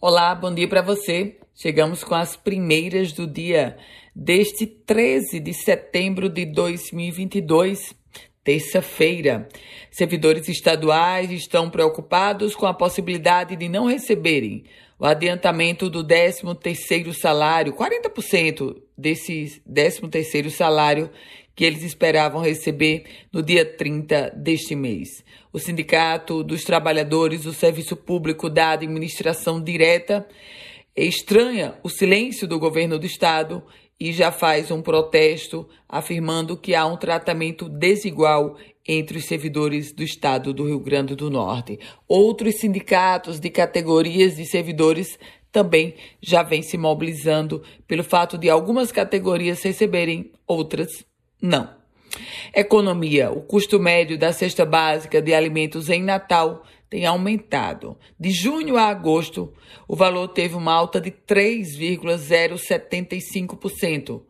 Olá, bom dia para você. Chegamos com as primeiras do dia deste 13 de setembro de 2022, terça-feira. Servidores estaduais estão preocupados com a possibilidade de não receberem o adiantamento do 13º salário, 40% desse 13º salário que eles esperavam receber no dia 30 deste mês. O Sindicato dos Trabalhadores do Serviço Público da Administração Direta estranha o silêncio do governo do estado e já faz um protesto afirmando que há um tratamento desigual entre os servidores do estado do Rio Grande do Norte. Outros sindicatos de categorias de servidores também já vêm se mobilizando pelo fato de algumas categorias receberem, outras não. Economia. O custo médio da cesta básica de alimentos em Natal tem aumentado. De junho a agosto, o valor teve uma alta de 3,075%,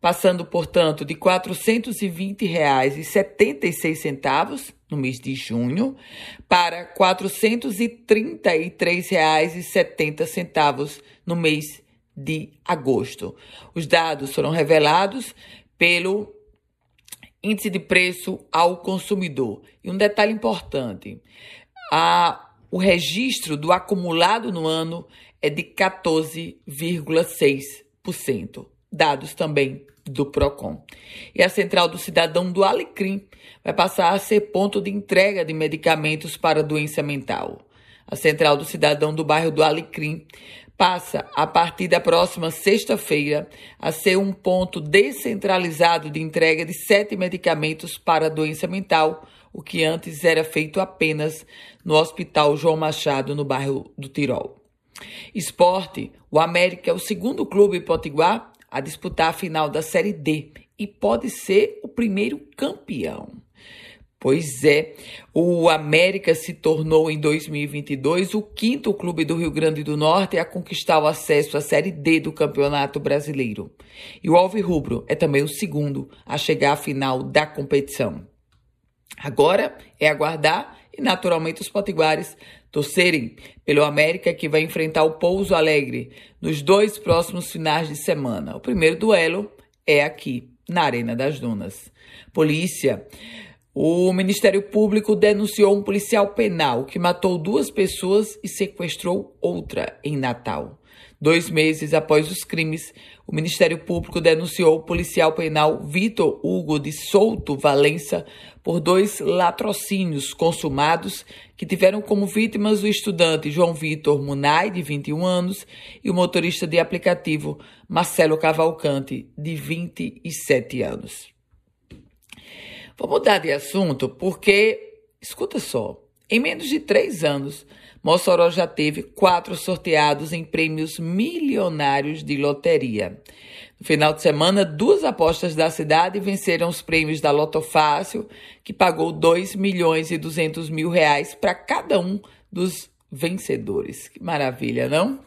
passando, portanto, de R$ 420,76 no mês de junho para R$ 433,70 no mês de agosto. Os dados foram revelados pelo índice de preço ao consumidor. E um detalhe importante: a, o registro do acumulado no ano é de 14,6%. Dados também do PROCON. E a Central do Cidadão do Alecrim vai passar a ser ponto de entrega de medicamentos para doença mental. A Central do Cidadão do bairro do Alecrim passa, a partir da próxima sexta-feira, a ser um ponto descentralizado de entrega de sete medicamentos para doença mental, o que antes era feito apenas no Hospital João Machado, no bairro do Tirol. Esporte: o América é o segundo clube potiguar a disputar a final da Série D e pode ser o primeiro campeão. Pois é, o América se tornou em 2022 o quinto clube do Rio Grande do Norte a conquistar o acesso à Série D do Campeonato Brasileiro. E o Alvirrubro é também o segundo a chegar à final da competição. Agora é aguardar e, naturalmente, os potiguares torcerem pelo América que vai enfrentar o Pouso Alegre nos dois próximos finais de semana. O primeiro duelo é aqui, na Arena das Dunas. Polícia o Ministério Público denunciou um policial penal que matou duas pessoas e sequestrou outra em Natal. Dois meses após os crimes, o Ministério Público denunciou o policial penal Vitor Hugo de Souto Valença por dois latrocínios consumados que tiveram como vítimas o estudante João Vitor Munay, de 21 anos, e o motorista de aplicativo Marcelo Cavalcante, de 27 anos. Vou mudar de assunto porque, escuta só, em menos de três anos, Mossoró já teve quatro sorteados em prêmios milionários de loteria. No final de semana, duas apostas da cidade venceram os prêmios da Loto Fácil, que pagou 2 milhões e 200 mil reais para cada um dos vencedores. Que maravilha, não?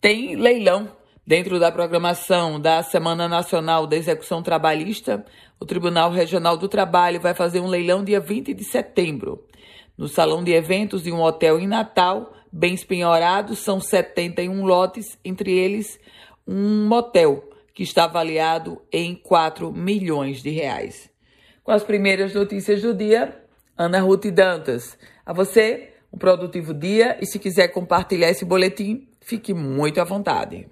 Tem leilão Dentro da programação da Semana Nacional da Execução Trabalhista, o Tribunal Regional do Trabalho vai fazer um leilão dia 20 de setembro. No salão de eventos de um hotel em Natal, bens penhorados são 71 lotes, entre eles um motel que está avaliado em 4 milhões de reais. Com as primeiras notícias do dia, Ana Ruth Dantas. A você, um produtivo dia e se quiser compartilhar esse boletim, fique muito à vontade.